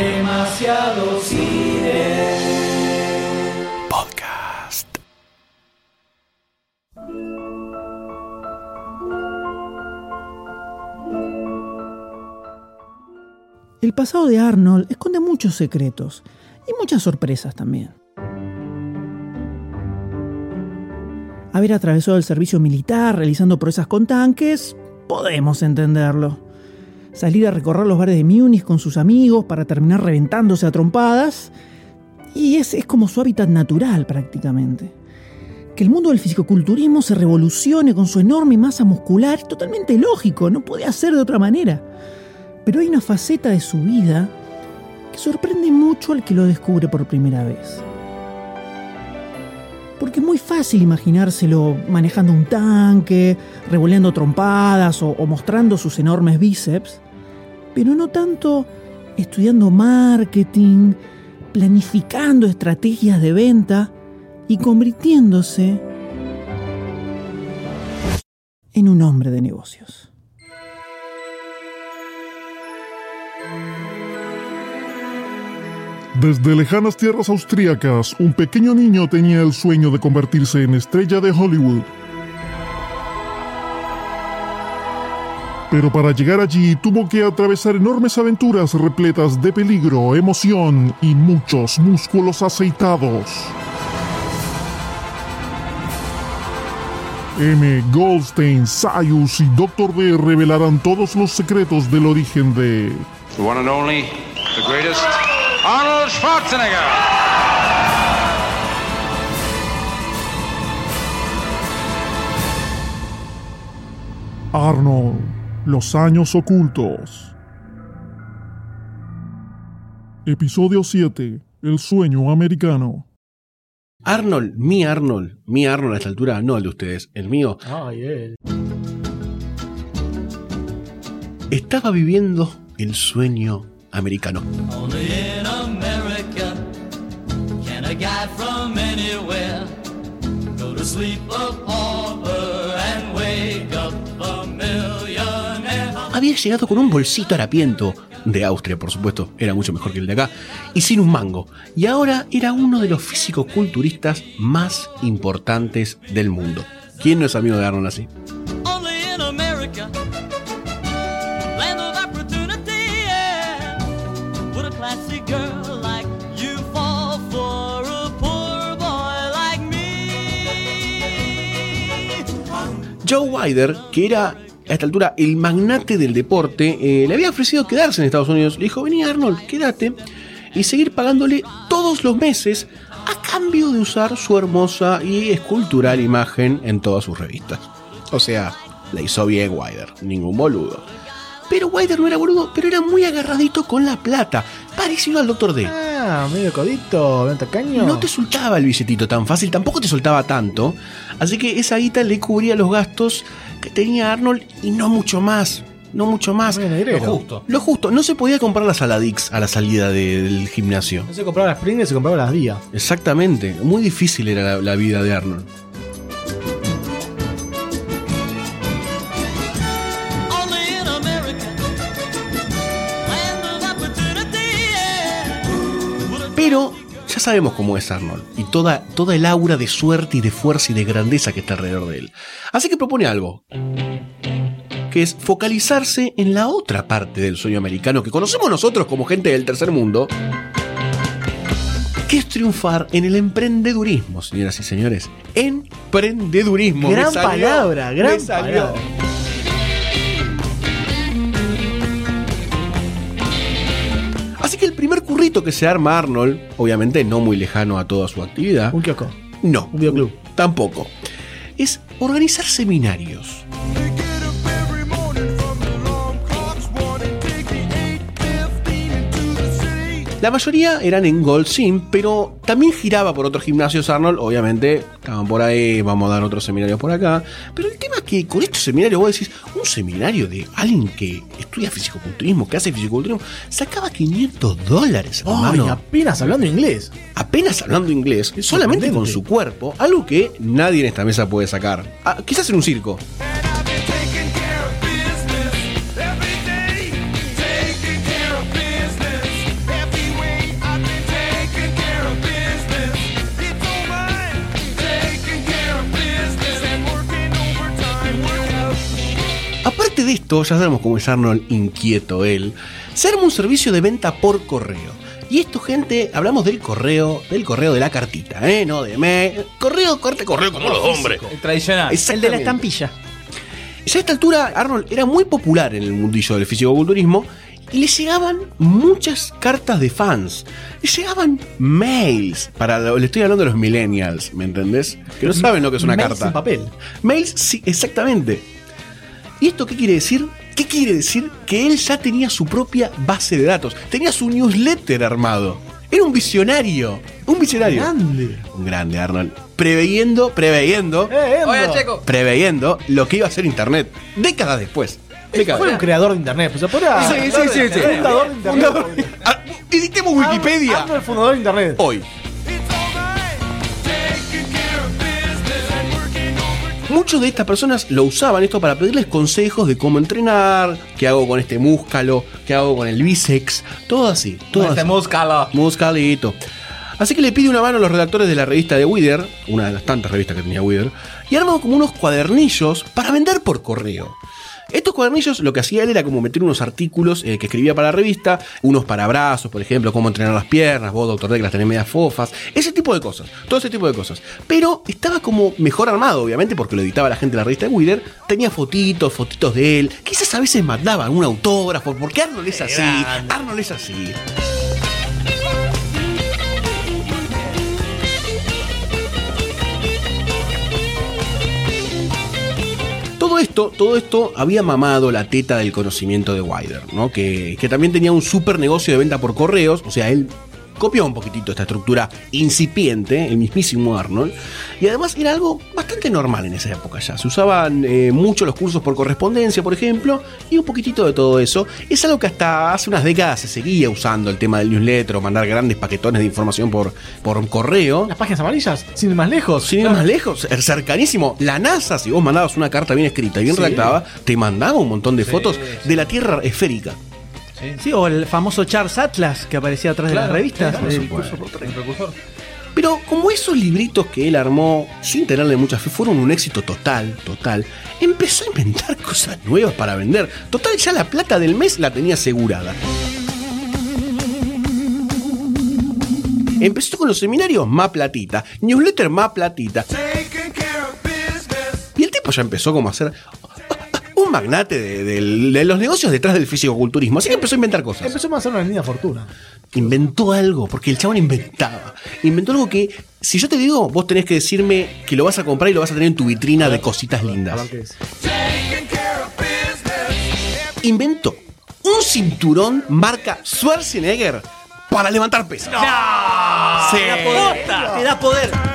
Demasiado cine. Podcast. El pasado de Arnold esconde muchos secretos y muchas sorpresas también. Haber atravesado el servicio militar realizando proezas con tanques, podemos entenderlo. Salir a recorrer los bares de Múnich con sus amigos para terminar reventándose a trompadas, y ese es como su hábitat natural prácticamente. Que el mundo del fisicoculturismo se revolucione con su enorme masa muscular es totalmente lógico, no puede ser de otra manera. Pero hay una faceta de su vida que sorprende mucho al que lo descubre por primera vez. Porque es muy fácil imaginárselo manejando un tanque, revoleando trompadas o, o mostrando sus enormes bíceps, pero no tanto estudiando marketing, planificando estrategias de venta y convirtiéndose en un hombre de negocios. Desde lejanas tierras austríacas, un pequeño niño tenía el sueño de convertirse en estrella de Hollywood. Pero para llegar allí tuvo que atravesar enormes aventuras repletas de peligro, emoción y muchos músculos aceitados. M. Goldstein, Sayus y Dr. D revelarán todos los secretos del origen de greatest, Arnold Schwarzenegger. Arnold, los años ocultos. Episodio 7, El sueño americano. Arnold, mi Arnold, mi Arnold a esta altura, no el de ustedes, el mío, Ay, él. estaba viviendo el sueño americano. Había llegado con un bolsito harapiento, de Austria por supuesto, era mucho mejor que el de acá, y sin un mango. Y ahora era uno de los físico-culturistas más importantes del mundo. ¿Quién no es amigo de Arnold así? Joe Wider, que era a esta altura el magnate del deporte, eh, le había ofrecido quedarse en Estados Unidos. Le dijo, vení Arnold, quédate y seguir pagándole todos los meses a cambio de usar su hermosa y escultural imagen en todas sus revistas. O sea, la hizo bien Wider, ningún boludo. Pero Wider no era boludo, pero era muy agarradito con la plata, parecido al Dr. D. Medio codito, medio tacaño. No te soltaba el billetito tan fácil, tampoco te soltaba tanto. Así que esa guita le cubría los gastos que tenía Arnold y no mucho más. No mucho más. Lo justo. Lo justo. No se podía comprar las Saladix a la salida de- del gimnasio. No se compraba las Pringles, se compraba las Días. Exactamente. Muy difícil era la, la vida de Arnold. Ya sabemos cómo es Arnold y toda, toda el aura de suerte y de fuerza y de grandeza que está alrededor de él. Así que propone algo. Que es focalizarse en la otra parte del sueño americano que conocemos nosotros como gente del tercer mundo. Que es triunfar en el emprendedurismo, señoras y señores. Emprendedurismo. Me Gran salió, palabra, gran me salió. palabra. Que el primer currito que se arma Arnold, obviamente no muy lejano a toda su actividad, Un kiosco. no, Un videoclub. tampoco, es organizar seminarios. La mayoría eran en Gold Sim, pero también giraba por otros gimnasios Arnold, obviamente estaban por ahí, vamos a dar otros seminarios por acá. Pero el tema es que con estos seminarios vos decís, un seminario de alguien que estudia fisicoculturismo, que hace fisicoculturismo, sacaba 500 dólares, Ay, hermano. apenas hablando inglés. apenas hablando inglés, solamente con su cuerpo, algo que nadie en esta mesa puede sacar. Ah, quizás en un circo. Esto, ya sabemos cómo es Arnold inquieto él, se arma un servicio de venta por correo. Y esto, gente, hablamos del correo, del correo de la cartita, ¿eh? No de me. Correo, corte, correo como los hombres. El tradicional. El de la estampilla. Ya a esta altura, Arnold era muy popular en el mundillo del fisicoculturismo y le llegaban muchas cartas de fans. Le llegaban mails. Para, le estoy hablando de los millennials, ¿me entendés? Que no saben lo que es una Mails carta. en papel. Mails, sí, exactamente. ¿Y esto qué quiere decir? ¿Qué quiere decir? Que él ya tenía su propia base de datos. Tenía su newsletter armado. Era un visionario. Un visionario. Grande. Un grande, Arnold. Preveyendo, preveyendo, Eh. Oye, Checo. preveyendo lo que iba a ser Internet. Décadas después. Décadas. Fue un creador de internet. Pues se podría. Sí, sí, sí, sí. Fundador de internet. Fundador- Ah, Editemos Wikipedia. Arnold, el fundador de internet. Hoy. Muchos de estas personas lo usaban esto para pedirles consejos de cómo entrenar, qué hago con este músculo, qué hago con el bíceps, todo así, todo Este así. múscalo. Muscalito. Así que le pide una mano a los redactores de la revista de Wither, una de las tantas revistas que tenía Wither, y armó como unos cuadernillos para vender por correo. Estos cuadernillos lo que hacía él era como meter unos artículos eh, que escribía para la revista, unos para brazos, por ejemplo, cómo entrenar las piernas, vos, doctor D, que las tenés medias fofas, ese tipo de cosas, todo ese tipo de cosas. Pero estaba como mejor armado, obviamente, porque lo editaba la gente de la revista de Wither, tenía fotitos, fotitos de él, quizás a veces mandaban un autógrafo, porque Arnold es así, Arnold es así. Esto, todo esto había mamado la teta del conocimiento de Wider, ¿no? Que, que también tenía un super negocio de venta por correos, o sea, él copió un poquitito esta estructura incipiente, el mismísimo Arnold, y además era algo bastante normal en esa época ya. Se usaban eh, mucho los cursos por correspondencia, por ejemplo, y un poquitito de todo eso. Es algo que hasta hace unas décadas se seguía usando el tema del newsletter o mandar grandes paquetones de información por, por correo. Las páginas amarillas, sin ir más lejos. Sin ir más lejos, er, cercanísimo. La NASA, si vos mandabas una carta bien escrita y bien Sí. redactada, te mandaba un montón de fotos de la Tierra esférica. Sí, o el famoso Charles Atlas que aparecía atrás de las revistas. claro, El El precursor. Pero como esos libritos que él armó, sin tenerle mucha fe, fueron un éxito total, total, empezó a inventar cosas nuevas para vender. Total, ya la plata del mes la tenía asegurada. Empezó con los seminarios más platita, newsletter más platita. Y el tipo ya empezó como a hacer un magnate de, los negocios detrás del fisicoculturismo. Así que empezó a inventar cosas. Empezó a hacer una linda fortuna. Inventó algo, porque el chabón inventaba. Inventó algo que, si yo te digo, vos tenés que decirme que lo vas a comprar y lo vas a tener en tu vitrina de cositas lindas. Inventó un cinturón marca Schwarzenegger para levantar pesas. Sí. Te da poder.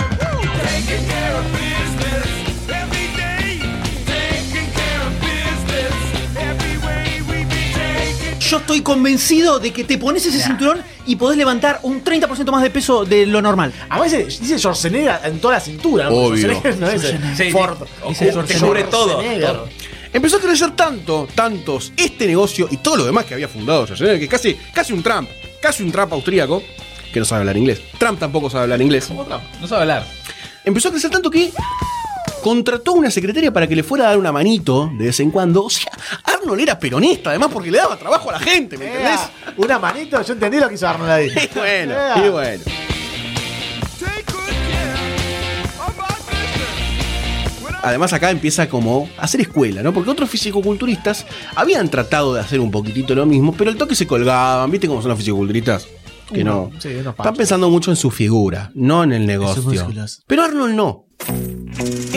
Yo estoy convencido de que te pones ese cinturón y podés levantar un 30% más de peso de lo normal. A veces dice Schwarzenegger en toda la cintura. ¿no? Obvio. Schwarzenegger no Ford. sí. Dice Te cubre todo, Schwarzenegger. todo. Empezó a crecer tanto, tantos, este negocio y todo lo demás que había fundado Schwarzenegger, que casi, casi un Trump, casi un Trump austríaco, que no sabe hablar inglés. Trump tampoco sabe hablar inglés. No sabe hablar. Empezó a crecer tanto que contrató una secretaria para que le fuera a dar una manito de vez en cuando. O sea, Arnold era peronista, además, porque le daba trabajo a la gente, ¿me entendés? Una manito, yo entendí lo que hizo Arnold ahí. Y bueno, Ea. y bueno. Además acá empieza como a hacer escuela, ¿no? Porque otros fisicoculturistas habían tratado de hacer un poquitito lo mismo, pero el toque se colgaban, ¿viste cómo son los fisicoculturistas? Que no. Sí, Están pensando mucho en su figura, no en el negocio. Pero Arnold no.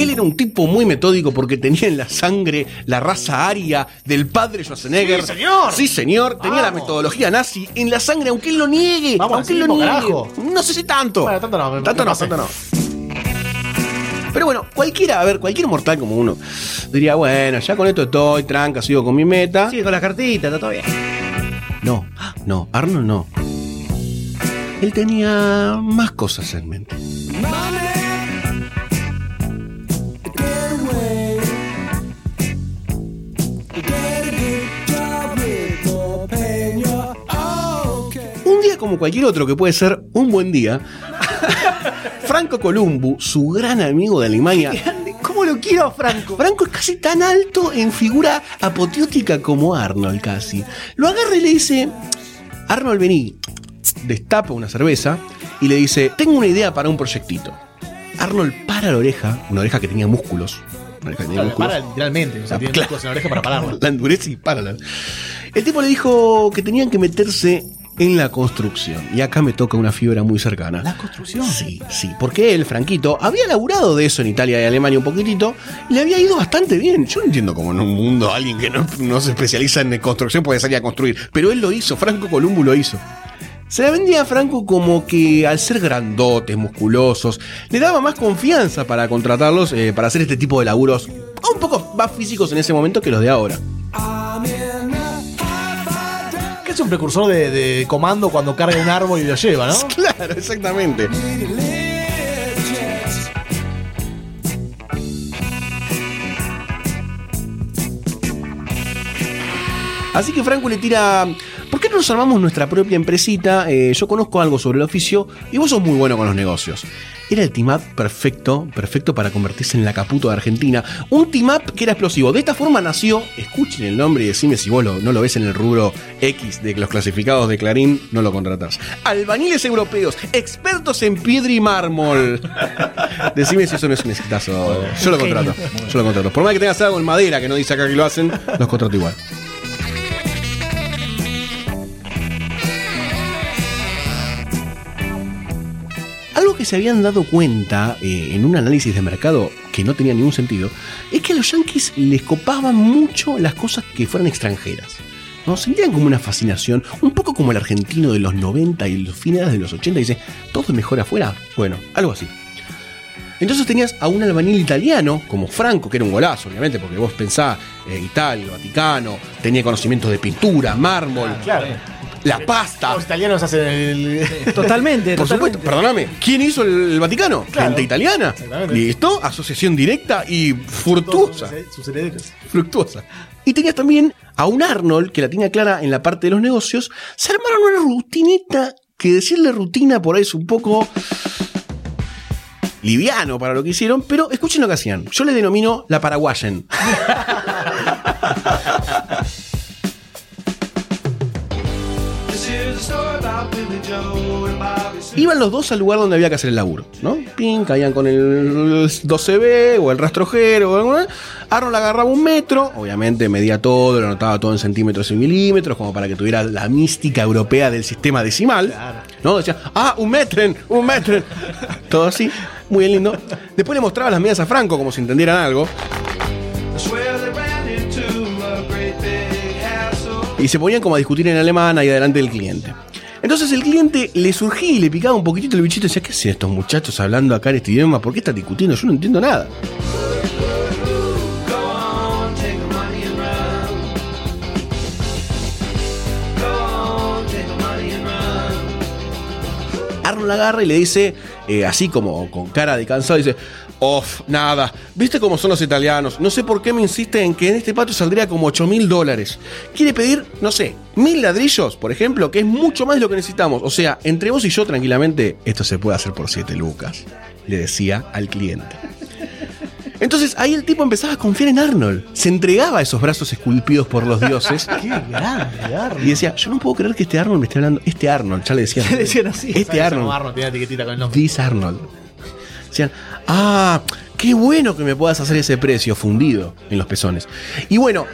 Él era un tipo muy metódico porque tenía en la sangre la raza aria del padre Schwarzenegger. Sí, señor. Sí, señor. Tenía la metodología nazi en la sangre, aunque él lo niegue. Vamos, aunque él lo niegue. carajo. No sé si tanto. Bueno, tanto no, me- Tanto me no, tanto no. Pero bueno, cualquiera, a ver, cualquier mortal como uno diría, bueno, ya con esto estoy, tranca, sigo con mi meta. Sigue con la cartita, está todo bien. No, no, Arnold no. Él tenía más cosas en mente. Como cualquier otro que puede ser un buen día, Franco Columbu, su gran amigo de Alemania, ¿Cómo ¿Cómo lo quiero a Franco? Franco es casi tan alto en figura apoteótica como Arnold, casi. Lo agarra y le dice: Arnold, vení. Destapa una cerveza y le dice: Tengo una idea para un proyectito. Arnold para la oreja, una oreja que tenía músculos. Una oreja que tenía Claro, músculos. para literalmente. O sea, tiene Claro. músculos en la oreja para pararla. La endurece y párala. El tipo le dijo que tenían que meterse en la construcción. Y acá me toca una fibra muy cercana. ¿La construcción? Sí, sí, porque él, Franquito, había laburado de eso en Italia y Alemania un poquitito y le había ido bastante bien. Yo no entiendo cómo en un mundo alguien que no, no se especializa en construcción puede salir a construir, pero él lo hizo, Franco Columbo lo hizo. Se la vendía a Franco como que al ser grandotes, musculosos, le daba más confianza para contratarlos eh, para hacer este tipo de laburos un poco más físicos en ese momento que los de ahora. Es un precursor de comando cuando carga un árbol y lo lleva, ¿no? Claro, exactamente. Así que Franco le tira, ¿por qué no nos armamos nuestra propia empresita? Eh, yo conozco algo sobre el oficio y vos sos muy bueno con los negocios. Era el team up perfecto, perfecto para convertirse en la Caputo de Argentina. Un team up que era explosivo. De esta forma nació, escuchen el nombre y decime si vos lo- no lo ves en el rubro X de los clasificados de Clarín, no lo contratás. Albañiles europeos, expertos en piedra y mármol. Decime si eso no es un exitazo. Yo lo contrato. Yo lo contrato. Por más que tengas algo en madera que no dice acá que lo hacen, los contrato igual. Que se habían dado cuenta eh, en un análisis de mercado que no tenía ningún sentido es que a los yankees les copaban mucho las cosas que fueran extranjeras. ¿no? Sentían como una fascinación, un poco como el argentino de los 90 y los finales de los 80, dice, todo es mejor afuera. Bueno, algo así. Entonces tenías a un albañil italiano, como Franco, que era un golazo, obviamente, porque vos pensás, eh, Italia, Vaticano, tenía conocimientos de pintura, mármol, Claro. La pasta. Los italianos hacen el. Totalmente, Por supuesto, perdóname, ¿quién hizo el, el Vaticano? Claro. Gente italiana. Listo, asociación directa y fructuosa. Sus herederos. Fructuosa. Y tenías también a un Arnold que la tenía clara en la parte de los negocios. Se armaron una rutinita que decirle rutina por ahí es un poco liviano para lo que hicieron, pero escuchen lo que hacían. Yo le denomino la paraguayen. Iban los dos al lugar donde había que hacer el laburo, ¿no? Pin, caían con el 12B o el rastrojero. o alguna- Arnold agarraba un metro, obviamente medía todo, lo anotaba todo en centímetros y milímetros, como para que tuviera la mística europea del sistema decimal. ¿No? Decía, ah, un metren, un metren. Todo así, muy bien lindo. Después le mostraba las medidas a Franco, como si entendieran algo. Y se ponían como a discutir en alemán ahí delante del cliente. Entonces el cliente le surgía y le picaba un poquitito el bichito y decía, ¿qué hacen estos muchachos hablando acá en este idioma? ¿Por qué están discutiendo? Yo no entiendo nada. Arnold agarra y le dice, eh, así como con cara de cansado, dice, Off, nada. ¿Viste cómo son los italianos? No sé por qué me insiste en que en este patio saldría como 8 mil dólares. Quiere pedir, no sé, mil ladrillos, por ejemplo, que es mucho más de lo que necesitamos. O sea, entre vos y yo, tranquilamente, esto se puede hacer por 7 lucas. Le decía al cliente. Entonces ahí el tipo empezaba a confiar en Arnold. Se entregaba a esos brazos esculpidos por los dioses. Qué grande, Arnold. Y decía, yo no puedo creer que este Arnold me esté hablando. Este Arnold, ya le decían. Le decían así. Este Arnold. Arnold etiquetita con el nombre. This Arnold. Decían, ah, qué bueno que me puedas hacer ese precio fundido en los pezones. Y bueno,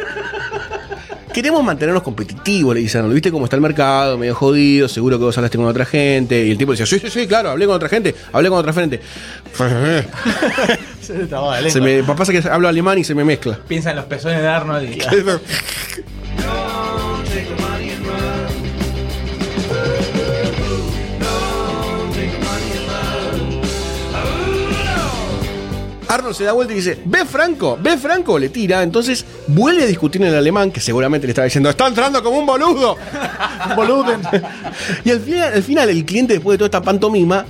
queremos mantenernos competitivos, le dice Arnold. ¿Viste cómo está el mercado? Medio jodido, seguro que vos hablaste con otra gente. Y el tipo decía, sí, sí, sí, claro, hablé con otra gente, hablé con otra gente. Se me pasa que hablo alemán y se me mezcla. Piensa en los pezones de Arnold y. Arnold se da vuelta y dice, ¿ve Franco? ¿Ve Franco? Le tira, entonces vuelve a discutir en el alemán, que seguramente le estaba diciendo, está entrando como un boludo. Boluden. y al final, al final el cliente, después de toda esta pantomima,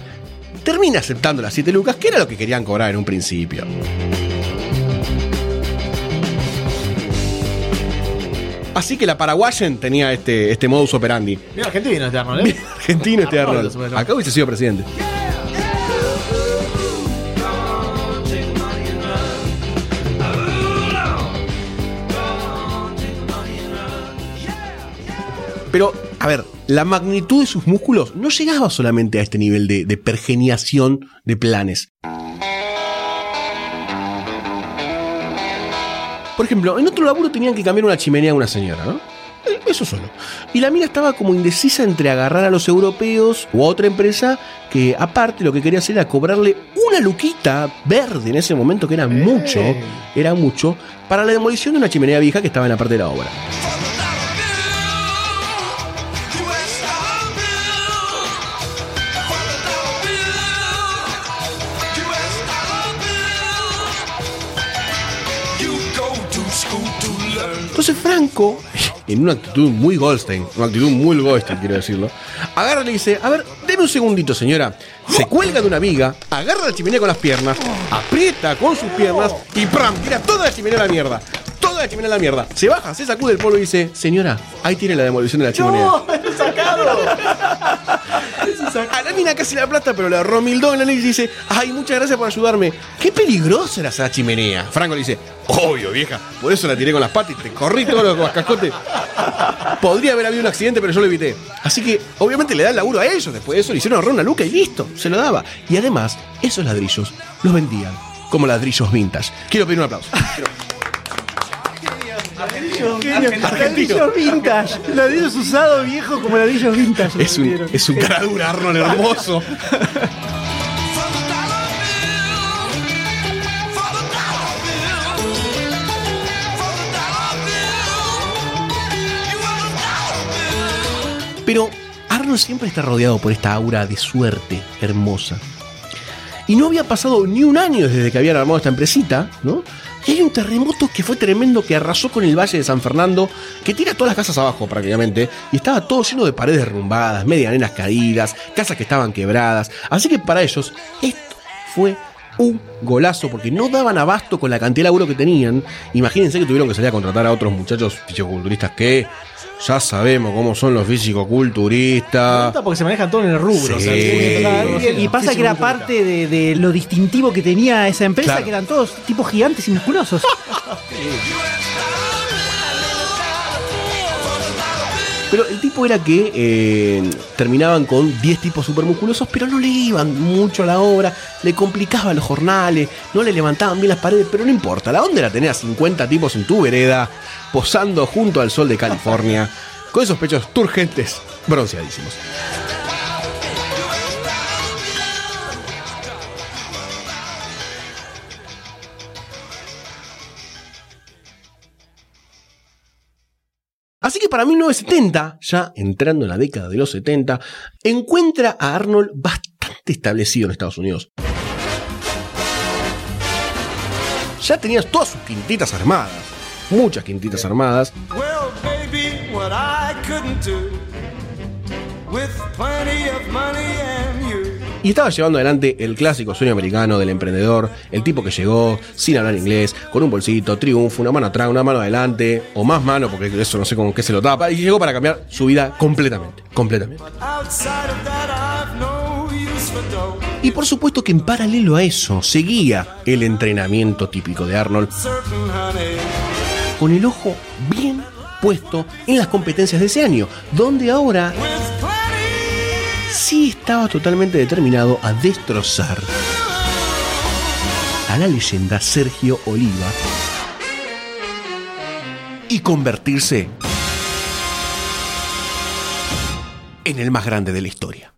termina aceptando las 7 lucas, que era lo que querían cobrar en un principio. Así que la paraguayen tenía este, este modus operandi. Mira, argentino este Arnold, ¿eh? Argentino este Arnold, Arnold. Acá hubiese sido presidente. Pero, a ver, la magnitud de sus músculos no llegaba solamente a este nivel de, de pergeniación de planes. Por ejemplo, en otro laburo tenían que cambiar una chimenea a una señora, ¿no? Eh, Eso solo. Y la mina estaba como indecisa entre agarrar a los europeos o a otra empresa que aparte lo que quería hacer era cobrarle una luquita verde en ese momento, que era mucho, era mucho, para la demolición de una chimenea vieja que estaba en la parte de la obra. En una actitud muy Goldstein, una actitud muy Goldstein quiero decirlo, agarra y le dice, a ver, deme un segundito señora, se cuelga de una viga, agarra la chimenea con las piernas, aprieta con sus piernas y ¡pram! tira toda la chimenea a la mierda. Toda la chimenea a la mierda. Se baja, se sacude el polvo y dice, señora, ahí tiene la demolición de la chimenea. A la mina casi la plata, pero le ahorró mil dólares y dice, ay, muchas gracias por ayudarme. Qué peligrosa era esa chimenea. Franco le dice, obvio, vieja, por eso la tiré con las patas y te corrí todos los cascotes. Podría haber habido un accidente, pero yo lo evité. Así que, obviamente, le da el laburo a ellos. Después de eso le hicieron ahorrar una luca y listo, se lo daba. Y además, esos ladrillos los vendían como ladrillos vintage. Quiero pedir un aplauso. Ladrillos vintage. Ladrillos usados viejos como ladrillos vintage. Es un, es un cara dura, Arnold, hermoso. Pero Arnold siempre está rodeado por esta aura de suerte hermosa. Y no había pasado ni un año desde que habían armado esta empresita, ¿no? Y hay un terremoto que fue tremendo que arrasó con el Valle de San Fernando, que tira todas las casas abajo prácticamente, y estaba todo lleno de paredes derrumbadas, medianeras caídas, casas que estaban quebradas. Así que para ellos, esto fue un golazo, porque no daban abasto con la cantidad de laburo que tenían. Imagínense que tuvieron que salir a contratar a otros muchachos fisicoculturistas que ya sabemos cómo son los fisicoculturistas. Porque se manejan todo en el rubro. Sí. o sea, Y, y pasa que era parte de, de lo distintivo que tenía esa empresa, Claro. que eran todos tipos gigantes y musculosos. Pero el tipo era que eh, terminaban con 10 tipos supermusculosos, pero no le iban mucho a la obra, le complicaban los jornales, no le levantaban bien las paredes, pero no importa, la onda era tener a 50 tipos en tu vereda, posando junto al sol de California, con esos pechos turgentes, bronceadísimos. Así que para 1970, ya entrando en la década de los 70, encuentra a Arnold bastante establecido en Estados Unidos. Ya tenías todas sus quintitas armadas, muchas quintitas armadas, Well, baby, what I couldn't do with plenty of money and. Y estaba llevando adelante el clásico sueño americano del emprendedor, el tipo que llegó sin hablar inglés, con un bolsito, triunfo, una mano atrás, una mano adelante, o más mano, porque eso no sé con qué se lo tapa, y llegó para cambiar su vida completamente, completamente. Y por supuesto que en paralelo a eso seguía el entrenamiento típico de Arnold, con el ojo bien puesto en las competencias de ese año, donde ahora. Sí estaba totalmente determinado a destrozar a la leyenda Sergio Oliva y convertirse en el más grande de la historia.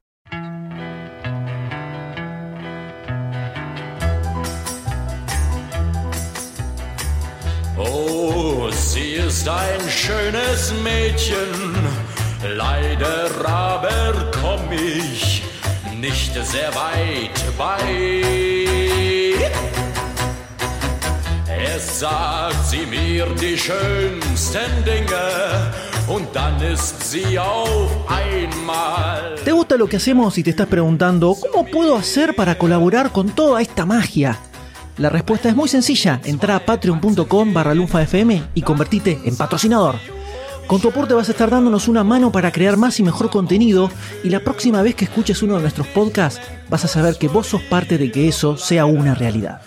Oh, sie ist ein schönes Mädchen, leider aber komm ich nicht sehr weit bei. Es sagt sie mir die schönsten Dinge und dann ist sie auf einmal. ¿Te gusta lo que hacemos y te estás preguntando cómo puedo hacer para colaborar con toda esta magia? La respuesta es muy sencilla, entra a patreon.com barra lunfafm y convertite en patrocinador. Con tu aporte vas a estar dándonos una mano para crear más y mejor contenido. Y la próxima vez que escuches uno de nuestros podcasts vas a saber que vos sos parte de que eso sea una realidad.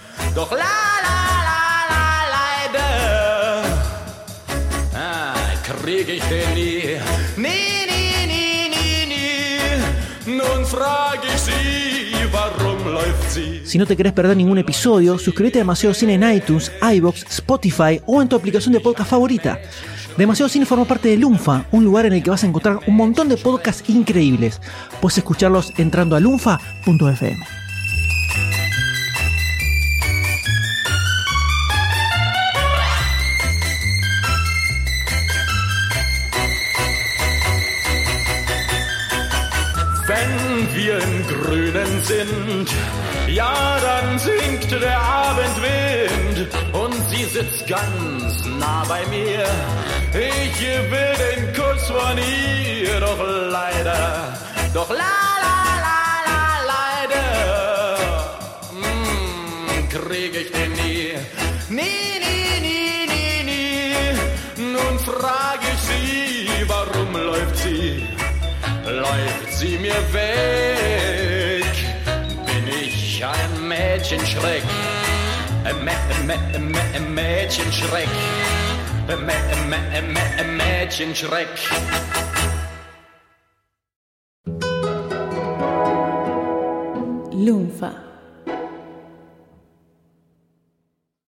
Si no te querés perder ningún episodio, suscríbete a Demasiado Cine en iTunes, iBox, Spotify o en tu aplicación de podcast favorita. Demasiado Cine forma parte de Lunfa, un lugar en el que vas a encontrar un montón de podcasts increíbles. Puedes escucharlos entrando a lunfa.fm. ja, dann singt der Abendwind und sie sitzt ganz nah bei mir. Ich will den Kuss von ihr, doch leider, doch la la la la leider, mm, krieg ich den nie. Nie, nie, nie, nie, nie. Nun frag ich sie, warum läuft sie? läuft sie mir weg. Menschenschreck. Mädchenschreck. Mädchenschreck. Lunfa.